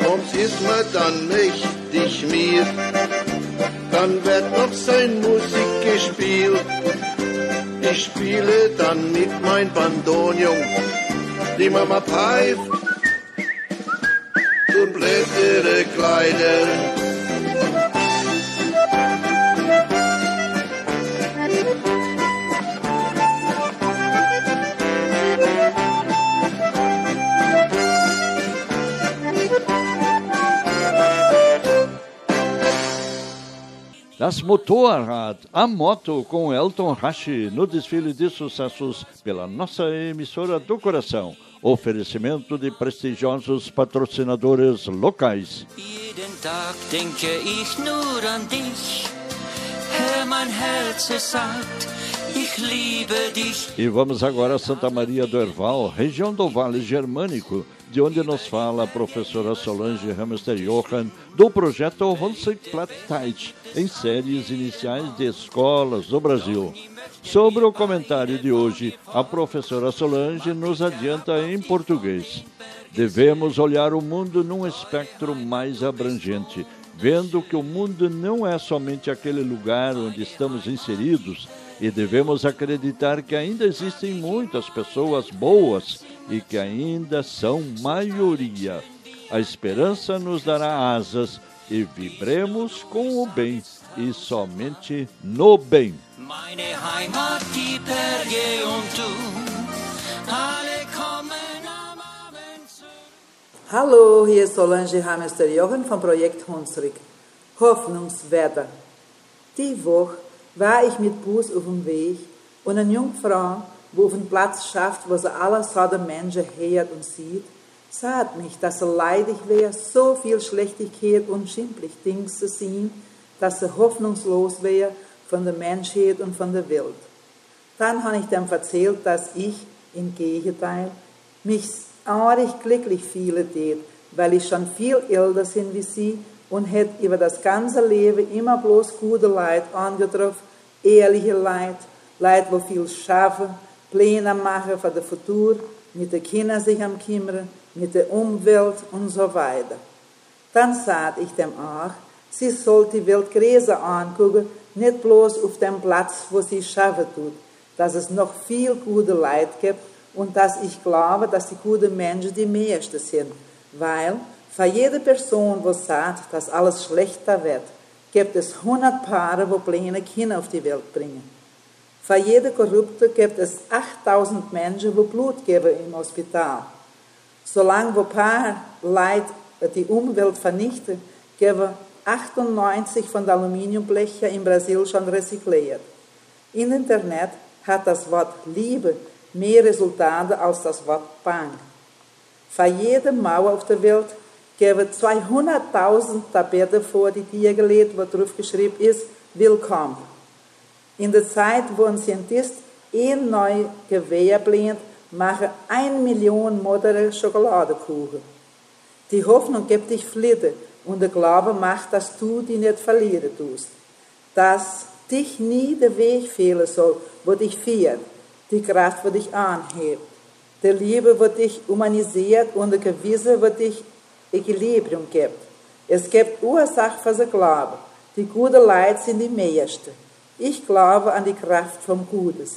Ums ist mir dann mächtig mir, dann wird noch sein Musik gespielt. Ich spiele dann mit mein Bandonion, die Mama pfeift bläst ihre Kleider. Das Motorrad, a moto com Elton Rashi no desfile de sucessos pela nossa emissora do coração. Oferecimento de prestigiosos patrocinadores locais. Jeden Tag denke ich nur an dich. Herr, mein Herz sagt, ich liebe dich. E vamos agora a Santa Maria do Herval, região do Vale Germânico, de onde nos fala a professora Solange Hamster Johan, do projeto Holzig Plattdeutsch, em séries iniciais de escolas do Brasil. Sobre o comentário de hoje, a professora Solange nos adianta em português. Devemos olhar o mundo num espectro mais abrangente, vendo que o mundo não é somente aquele lugar onde estamos inseridos e devemos acreditar que ainda existem muitas pessoas boas e que ainda são maioria. A esperança nos dará asas e vibremos com o bem e somente no bem. Meine Heimat, die Berge und du, alle kommen am Abend zu. Hallo, hier ist Solange Hamester-Jochen vom Projekt Hunsrück. Hoffnungswetter. Die Woche war ich mit Bus auf dem Weg und eine junge Frau, wo auf den Platz schafft, wo sie alles so der Menschen hört und sieht, sagt mich, dass sie leidig wäre, so viel Schlechtigkeit und schimpflich Dings zu sehen, dass sie hoffnungslos wäre von der Menschheit und von der Welt. Dann habe ich dem erzählt, dass ich, im Gegenteil, mich arg glücklich fühle weil ich schon viel älter bin wie sie und hätte über das ganze Leben immer bloß gute Leid angetroffen, ehrliche Leid, Leid, wo viel schaffen, Pläne machen für das Futur, mit den Kindern sich am kümmern, mit der Umwelt und so weiter. Dann sagte ich dem auch, sie soll die Welt größer angucken, nicht bloß auf dem Platz, wo sie schaffen tut, dass es noch viel gute Leid gibt und dass ich glaube, dass die guten Menschen die meisten sind, weil für jede Person, die sagt, dass alles schlechter wird, gibt es 100 Paare, wo kleine Kinder auf die Welt bringen. Für jede Korrupte gibt es 8000 Menschen, die Blut geben im Hospital. Solange wo Paar Leid die Umwelt vernichten, geben 98 von den Aluminiumblechen in Brasil schon recycliert. Im Internet hat das Wort Liebe mehr Resultate als das Wort Punk. Für jede Mauer auf der Welt geben 200.000 Tabellen vor, die dir gelegt, wo drauf geschrieben ist, Willkommen. In der Zeit, wo ein Scientist ein neues Gewehr blindt, machen ein Million moderne Schokoladekuchen. Die Hoffnung gibt dich Flitte und der Glaube macht, dass du die nicht verlieren tust. Dass dich nie der Weg fehlen soll, wo dich führt, die Kraft, wo dich anhebt. Der Liebe, wo dich humanisiert und der Gewisse, wo dich Equilibrium gibt. Es gibt Ursache für den Glauben. Die gute Leid sind die meisten. Ich glaube an die Kraft vom Gutes.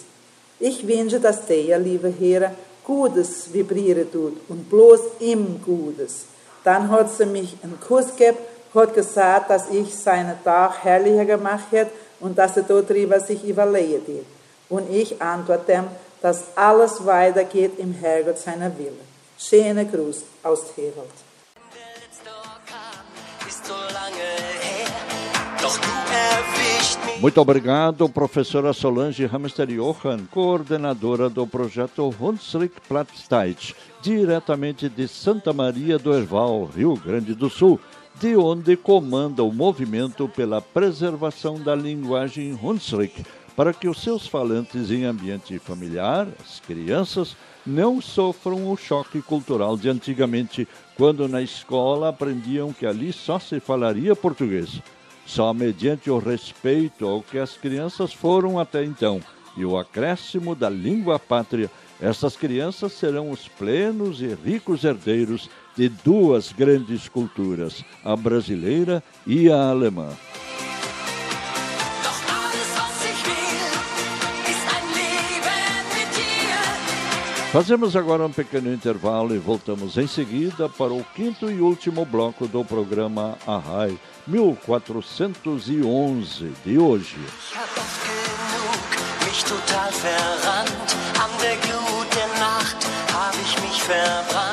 Ich wünsche, dass der, liebe Herr, Gutes vibrieren tut und bloß im Gutes. Dann hat sie mich einen Kuss gegeben, hat gesagt, dass ich seinen Tag herrlicher gemacht hätte und dass er darüber sich überlegt hat. Und ich antworte ihm, dass alles weitergeht im Herrgott seiner Wille. Schöner Gruß aus Herold. Muito obrigado, professora Solange Hamster Johan, coordenadora do projeto Hunsrück Platzteit, diretamente de Santa Maria do Herval, Rio Grande do Sul, de onde comanda o movimento pela preservação da linguagem Hunsrück, para que os seus falantes em ambiente familiar, as crianças, não sofram o choque cultural de antigamente, quando na escola aprendiam que ali só se falaria português. Só mediante o respeito ao que as crianças foram até então e o acréscimo da língua pátria, essas crianças serão os plenos e ricos herdeiros de duas grandes culturas, a brasileira e a alemã. Fazemos agora um pequeno intervalo e voltamos em seguida para o quinto e último bloco do programa Arrai 1411 de hoje. Ich femme.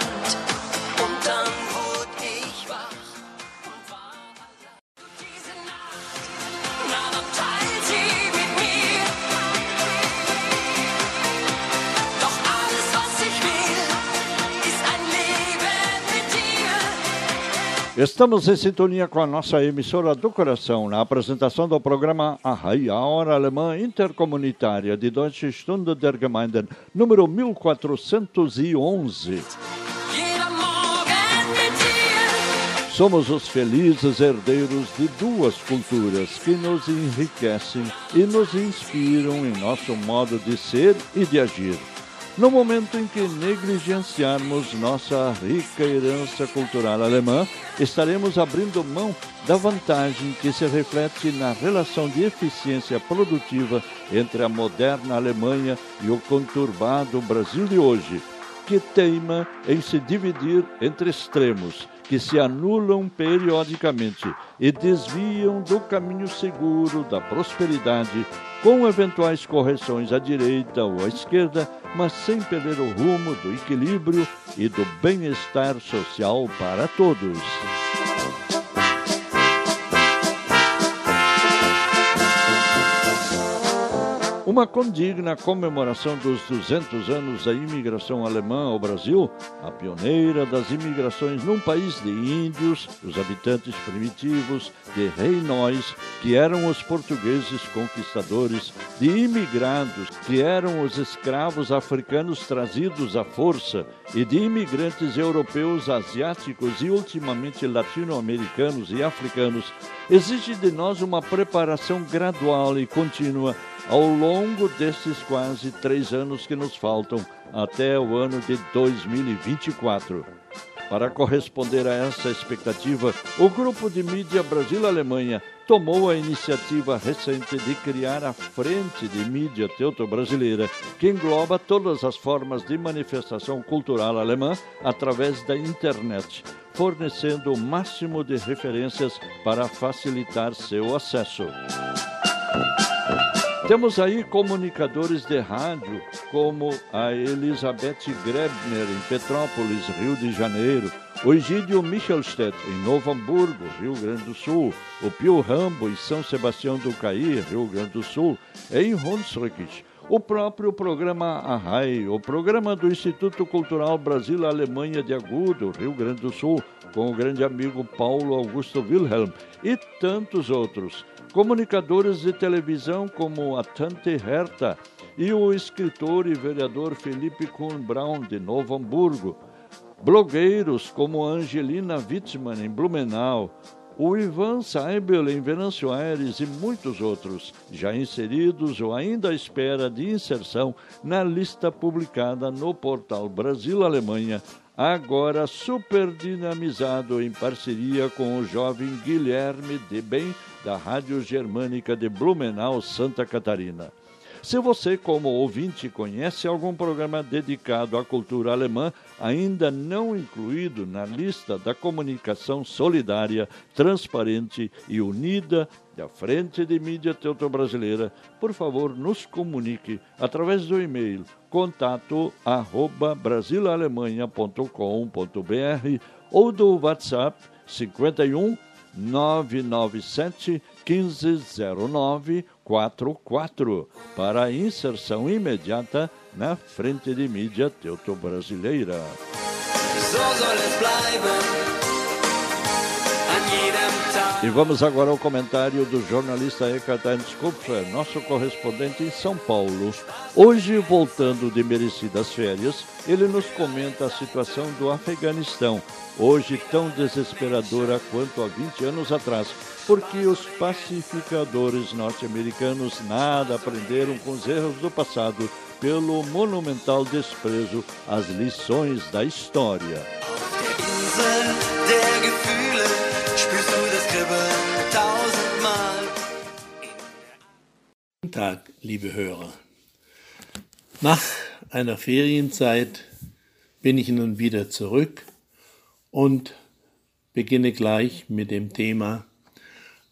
Estamos em sintonia com a nossa emissora do coração na apresentação do programa Arrai, a hora alemã intercomunitária de Deutsche Stunde der Gemeinden, número 1411. Jeder Morgen mit dir. Somos os felizes herdeiros de duas culturas que nos enriquecem e nos inspiram em nosso modo de ser e de agir. No momento em que negligenciarmos nossa rica herança cultural alemã, estaremos abrindo mão da vantagem que se reflete na relação de eficiência produtiva entre a moderna Alemanha e o conturbado Brasil de hoje, que teima em se dividir entre extremos que se anulam periodicamente e desviam do caminho seguro da prosperidade, com eventuais correções à direita ou à esquerda, mas sem perder o rumo do equilíbrio e do bem-estar social para todos. Uma condigna comemoração dos 200 anos da imigração alemã ao Brasil, a pioneira das imigrações num país de índios, os habitantes primitivos, de reinóis, que eram os portugueses conquistadores, de imigrados, que eram os escravos africanos trazidos à força, e de imigrantes europeus, asiáticos e ultimamente latino-americanos e africanos, exige de nós uma preparação gradual e contínua ao longo desses quase três anos que nos faltam até o ano de 2024. Para corresponder a essa expectativa, o Grupo de Mídia Brasil-Alemanha tomou a iniciativa recente de criar a Frente de Mídia Teuto-Brasileira, que engloba todas as formas de manifestação cultural alemã através da internet, fornecendo o máximo de referências para facilitar seu acesso. Temos aí comunicadores de rádio como a Elizabeth Grebner em Petrópolis, Rio de Janeiro, o Egídio Michelstedt em Novo Hamburgo, Rio Grande do Sul, o Pio Rambo em São Sebastião do Caí, Rio Grande do Sul, em Hunsrück, o próprio programa Arrai, o programa do Instituto Cultural Brasil-Alemanha de Agudo, Rio Grande do Sul, com o grande amigo Paulo Augusto Wilhelm e tantos outros. Comunicadores de televisão como a Tante Herta e o escritor e vereador Felipe Kuhn Braun, de Novo Hamburgo, blogueiros como Angelina Wittmann, em Blumenau, o Ivan Seibel em Venâncio Aires e muitos outros, já inseridos ou ainda à espera de inserção na lista publicada no portal Brasil-Alemanha, agora super dinamizado em parceria com o jovem Guilherme de Bem da Rádio Germânica de Blumenau, Santa Catarina. Se você, como ouvinte, conhece algum programa dedicado à cultura alemã, ainda não incluído na lista da comunicação solidária, transparente e unida da Frente de Mídia Teuto-Brasileira, por favor, nos comunique através do e-mail contato arroba ou do WhatsApp 51 997 1509 44 para inserção imediata na frente de mídia teuto-brasileira. E vamos agora ao comentário do jornalista Ekaterin Skopfer, nosso correspondente em São Paulo. Hoje, voltando de merecidas férias, ele nos comenta a situação do Afeganistão, hoje tão desesperadora quanto há 20 anos atrás, porque os pacificadores norte-americanos nada aprenderam com os erros do passado pelo monumental desprezo às lições da história. Guten Tag, liebe Hörer. Nach einer Ferienzeit bin ich nun wieder zurück und beginne gleich mit dem Thema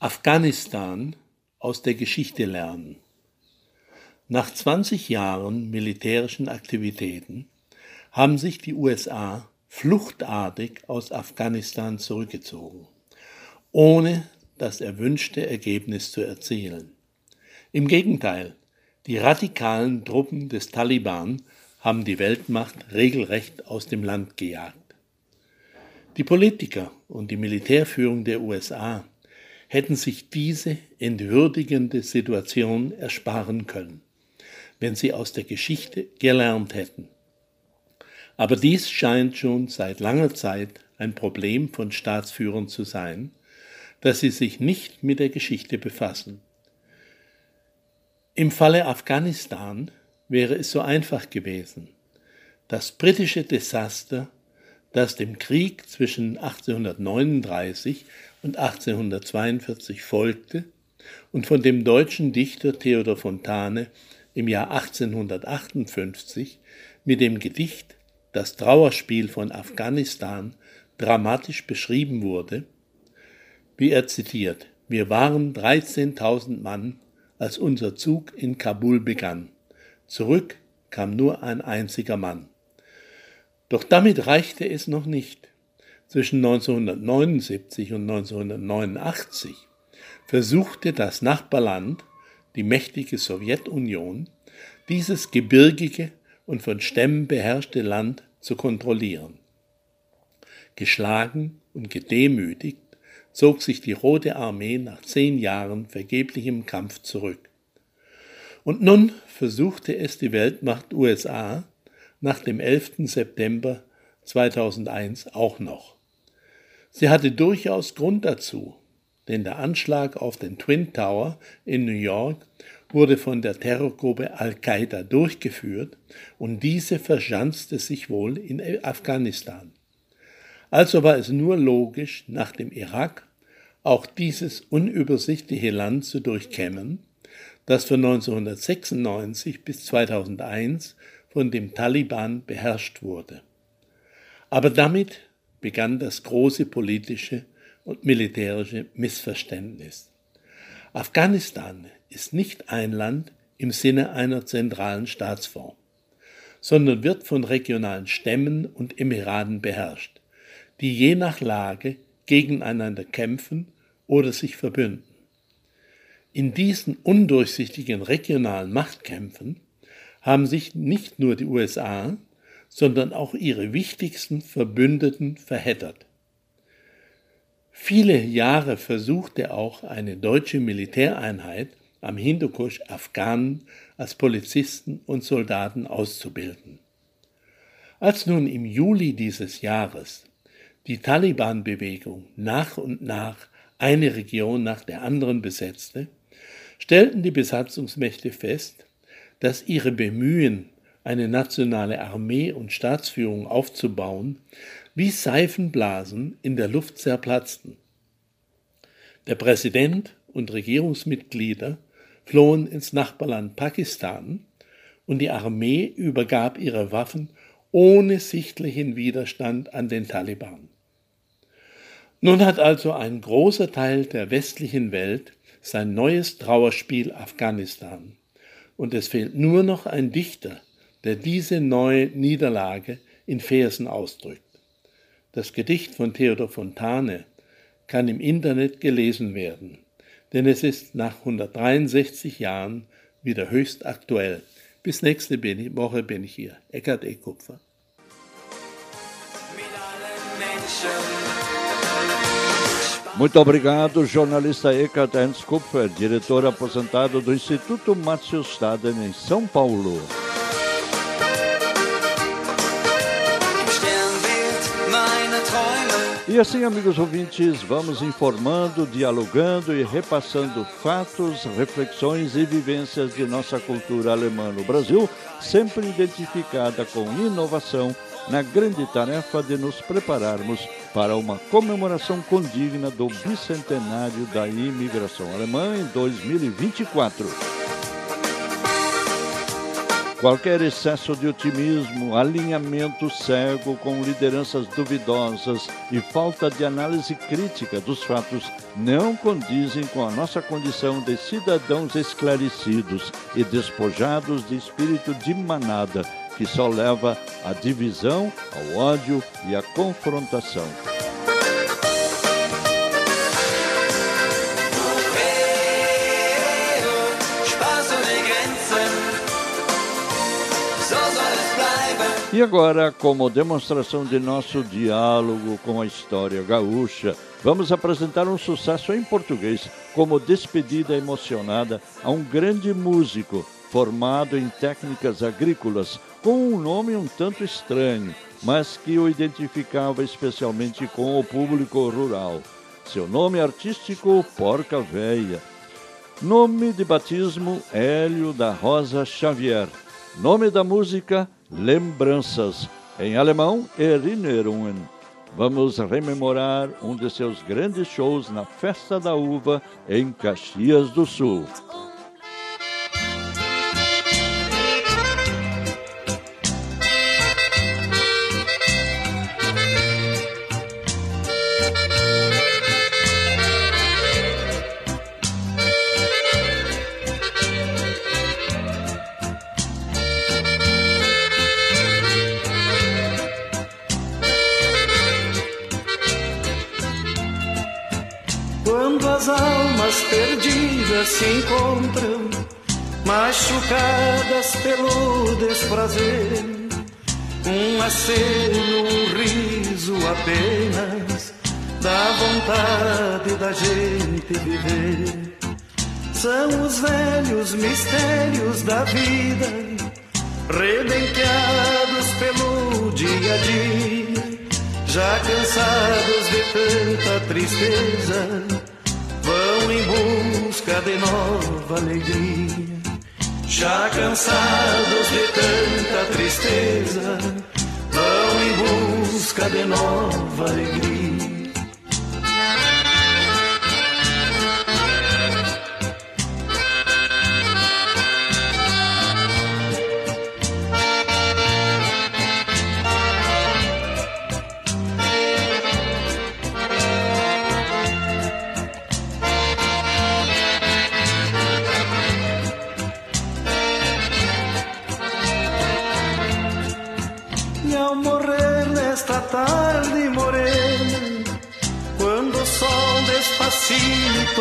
Afghanistan aus der Geschichte lernen. Nach 20 Jahren militärischen Aktivitäten haben sich die USA fluchtartig aus Afghanistan zurückgezogen, ohne das erwünschte Ergebnis zu erzielen. Im Gegenteil, die radikalen Truppen des Taliban haben die Weltmacht regelrecht aus dem Land gejagt. Die Politiker und die Militärführung der USA hätten sich diese entwürdigende Situation ersparen können, wenn sie aus der Geschichte gelernt hätten. Aber dies scheint schon seit langer Zeit ein Problem von Staatsführern zu sein, dass sie sich nicht mit der Geschichte befassen. Im Falle Afghanistan wäre es so einfach gewesen. Das britische Desaster, das dem Krieg zwischen 1839 und 1842 folgte und von dem deutschen Dichter Theodor Fontane im Jahr 1858 mit dem Gedicht Das Trauerspiel von Afghanistan dramatisch beschrieben wurde, wie er zitiert, wir waren 13.000 Mann, als unser Zug in Kabul begann. Zurück kam nur ein einziger Mann. Doch damit reichte es noch nicht. Zwischen 1979 und 1989 versuchte das Nachbarland, die mächtige Sowjetunion, dieses gebirgige und von Stämmen beherrschte Land zu kontrollieren. Geschlagen und gedemütigt zog sich die Rote Armee nach zehn Jahren vergeblichem Kampf zurück. Und nun versuchte es die Weltmacht USA nach dem 11. September 2001 auch noch. Sie hatte durchaus Grund dazu, denn der Anschlag auf den Twin Tower in New York wurde von der Terrorgruppe Al-Qaida durchgeführt und diese verschanzte sich wohl in Afghanistan. Also war es nur logisch, nach dem Irak auch dieses unübersichtliche Land zu durchkämmen, das von 1996 bis 2001 von dem Taliban beherrscht wurde. Aber damit begann das große politische und militärische Missverständnis. Afghanistan ist nicht ein Land im Sinne einer zentralen Staatsform, sondern wird von regionalen Stämmen und Emiraten beherrscht, die je nach Lage gegeneinander kämpfen oder sich verbünden. In diesen undurchsichtigen regionalen Machtkämpfen haben sich nicht nur die USA, sondern auch ihre wichtigsten Verbündeten verheddert. Viele Jahre versuchte auch eine deutsche Militäreinheit am Hindukusch Afghanen als Polizisten und Soldaten auszubilden. Als nun im Juli dieses Jahres die Taliban-Bewegung nach und nach eine Region nach der anderen besetzte, stellten die Besatzungsmächte fest, dass ihre Bemühen, eine nationale Armee und Staatsführung aufzubauen, wie Seifenblasen in der Luft zerplatzten. Der Präsident und Regierungsmitglieder flohen ins Nachbarland Pakistan und die Armee übergab ihre Waffen ohne sichtlichen Widerstand an den Taliban. Nun hat also ein großer Teil der westlichen Welt sein neues Trauerspiel Afghanistan. Und es fehlt nur noch ein Dichter, der diese neue Niederlage in Versen ausdrückt. Das Gedicht von Theodor Fontane kann im Internet gelesen werden, denn es ist nach 163 Jahren wieder höchst aktuell. Bis nächste Woche bin ich hier. Eckart E. Kupfer. Muito obrigado, jornalista Eckhart Ernst Kupfer, diretor aposentado do Instituto Márcio Staden, em São Paulo. E assim, amigos ouvintes, vamos informando, dialogando e repassando fatos, reflexões e vivências de nossa cultura alemã no Brasil, sempre identificada com inovação na grande tarefa de nos prepararmos para uma comemoração condigna do bicentenário da imigração alemã em 2024. Qualquer excesso de otimismo, alinhamento cego com lideranças duvidosas e falta de análise crítica dos fatos não condizem com a nossa condição de cidadãos esclarecidos e despojados de espírito de manada que só leva à divisão, ao ódio e à confrontação. E agora, como demonstração de nosso diálogo com a história gaúcha, vamos apresentar um sucesso em português como despedida emocionada a um grande músico formado em técnicas agrícolas com um nome um tanto estranho, mas que o identificava especialmente com o público rural. Seu nome artístico, Porca Véia. Nome de batismo, Hélio da Rosa Xavier. Nome da música, Lembranças. Em alemão, Erinnerungen. Vamos rememorar um de seus grandes shows na Festa da Uva, em Caxias do Sul. Machucadas pelo desprazer, um aceno, um riso apenas, dá vontade da gente viver. São os velhos mistérios da vida, rebenqueados pelo dia a dia já cansados de tanta tristeza, vão em busca de nova alegria. Já cansados de tanta tristeza, vão em busca de nova alegria.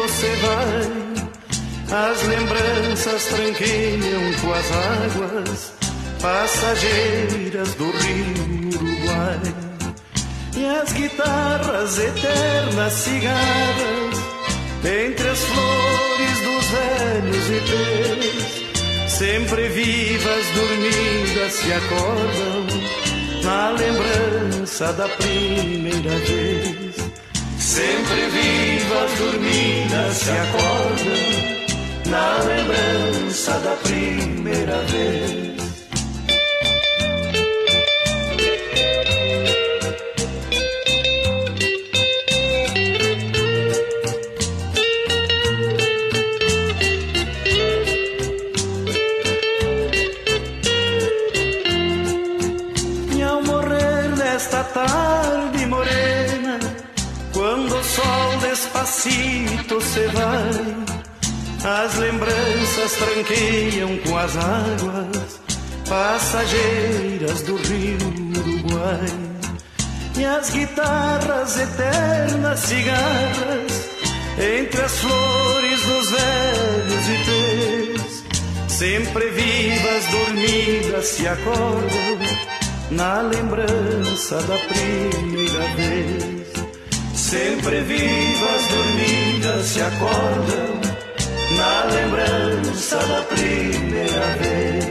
Se vai, as lembranças tranquilham com as águas passageiras do rio Uruguai. E as guitarras eternas cigarras, entre as flores dos velhos ipês, sempre vivas, dormidas, se acordam na lembrança da primeira vez. Sempre vivas, dormidas, se acordam na lembrança da primeira vez. Se vai, as lembranças tranqueiam com as águas passageiras do rio Uruguai. E as guitarras eternas cigarras, entre as flores dos velhos ipês, sempre vivas, dormidas, se acordam na lembrança da primeira vez. Sempre vivas, dormidas, se acordam na lembrança da primeira vez.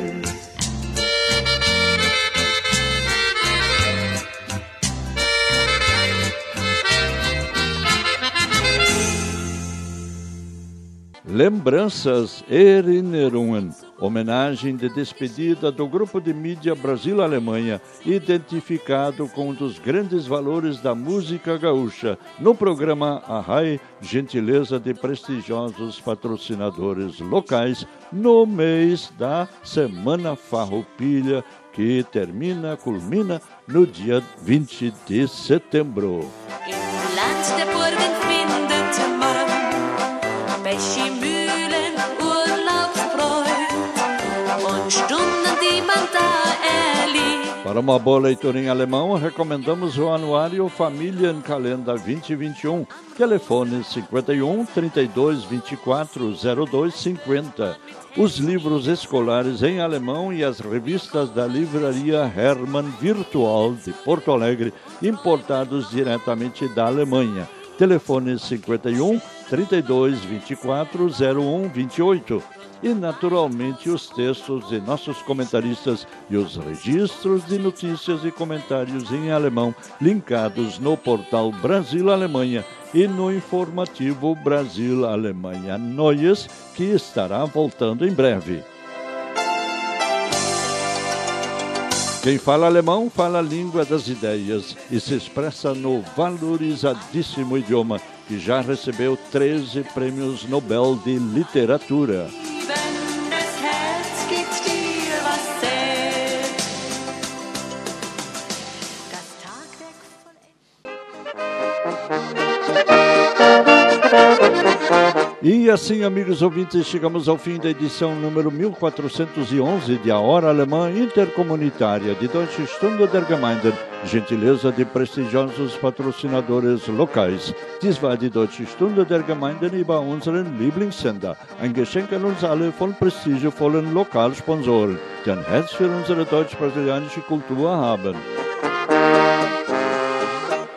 Lembranças Erinnerungen, homenagem de despedida do grupo de mídia Brasil-Alemanha, identificado com um dos grandes valores da música gaúcha, no programa Arrai, gentileza de prestigiosos patrocinadores locais, no mês da Semana Farroupilha, que termina, culmina no dia 20 de setembro. Para uma boa leitura em alemão, recomendamos o anuário Calenda 2021, telefone 51 32 24 02 50. Os livros escolares em alemão e as revistas da livraria Hermann Virtual de Porto Alegre, importados diretamente da Alemanha. telefone 51 32 24 01 28 e, naturalmente, os textos de nossos comentaristas e os registros de notícias e comentários em alemão linkados no portal Brasil-Alemanha e no informativo Brasil-Alemanha Neues, que estará voltando em breve. Quem fala alemão fala a língua das ideias e se expressa no valorizadíssimo idioma que já recebeu 13 prêmios Nobel de Literatura. E assim, amigos ouvintes, chegamos ao fim da edição número 1411 de A Hora Alemã Intercomunitária de Deutsche Stunde der Gemeinden, gentileza de prestigiosos patrocinadores locais. Dies war die Deutsche Stunde der Gemeinden über unseren Lieblingssender. Ein Geschenk an uns alle von prestigevollen Lokalsponsoren, die ein Herz für unsere deutsch-brasilianische Kultur haben.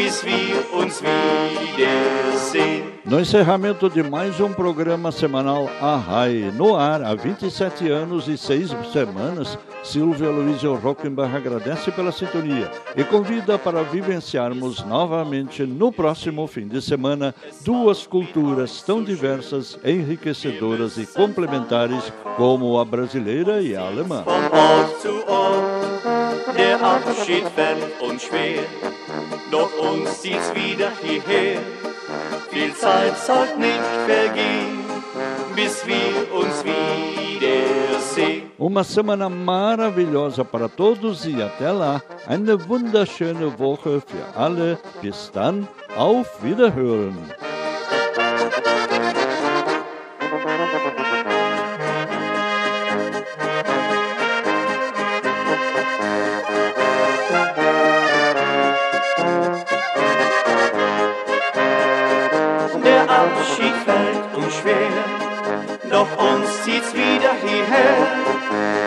bis wir uns wiedersehen. No encerramento de mais um programa semanal Arrai, no ar há 27 anos e 6 semanas, Silvia Luísa Rockenbach agradece pela sintonia e convida para vivenciarmos novamente no próximo fim de semana duas culturas tão diversas, enriquecedoras e complementares como a brasileira e a alemã. Der Abschied fällt uns schwer, doch uns zieht's wieder hierher. Viel Zeit soll nicht vergehen, bis wir uns wiedersehen. Uma semana maravilhosa para todos e até lá. Eine wunderschöne Woche für alle. Bis dann, auf Wiederhören. Zieht's wieder hierher.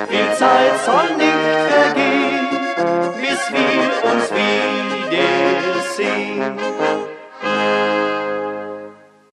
Viel Zeit soll nicht vergehen, bis wir uns wiedersehen.